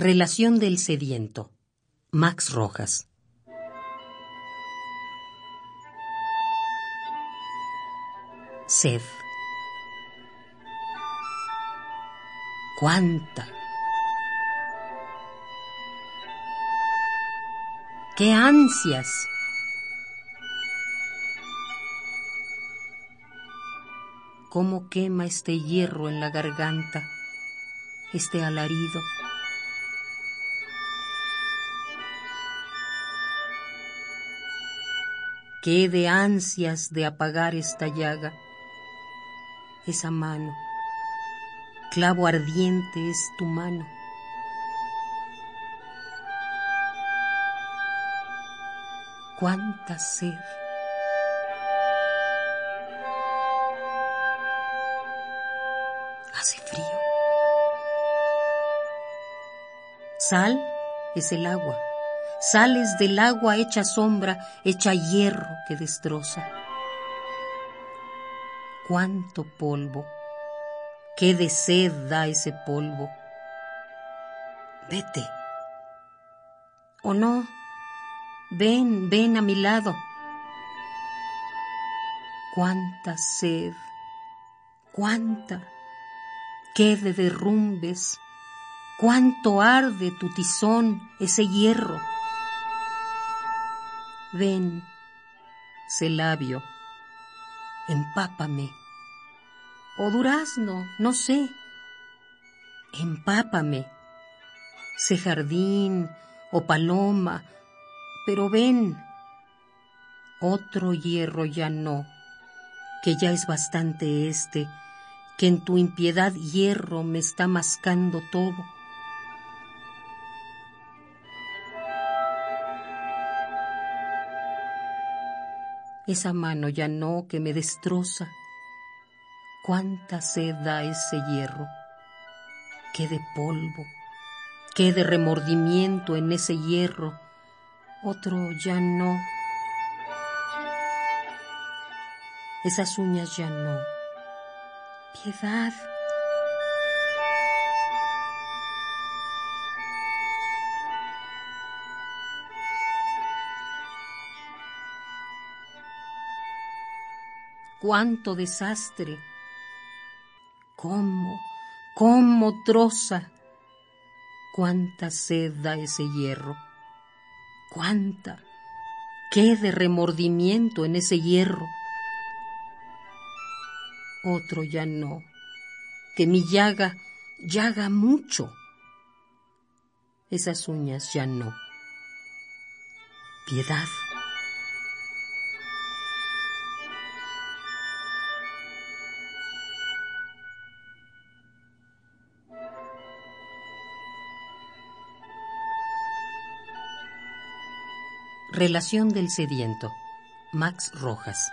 Relación del sediento. Max Rojas. Sed. ¿Cuánta? ¡Qué ansias! ¿Cómo quema este hierro en la garganta, este alarido? Qué de ansias de apagar esta llaga, esa mano, clavo ardiente es tu mano. Cuánta sed. Hace frío. Sal es el agua sales del agua hecha sombra, hecha hierro que destroza. Cuánto polvo, qué de sed da ese polvo. Vete. O no, ven, ven a mi lado. Cuánta sed, cuánta, qué de derrumbes, cuánto arde tu tizón, ese hierro. Ven, sé labio, empápame. O durazno, no sé. Empápame. Sé jardín o paloma, pero ven. Otro hierro ya no, que ya es bastante este, que en tu impiedad hierro me está mascando todo. Esa mano ya no que me destroza. Cuánta sed da ese hierro, qué de polvo, qué de remordimiento en ese hierro, otro ya no. Esas uñas ya no. Piedad. Cuánto desastre. ¿Cómo, cómo troza? Cuánta sed da ese hierro. Cuánta, qué de remordimiento en ese hierro. Otro ya no, que mi llaga llaga mucho. Esas uñas ya no. Piedad. Relación del sediento. Max Rojas.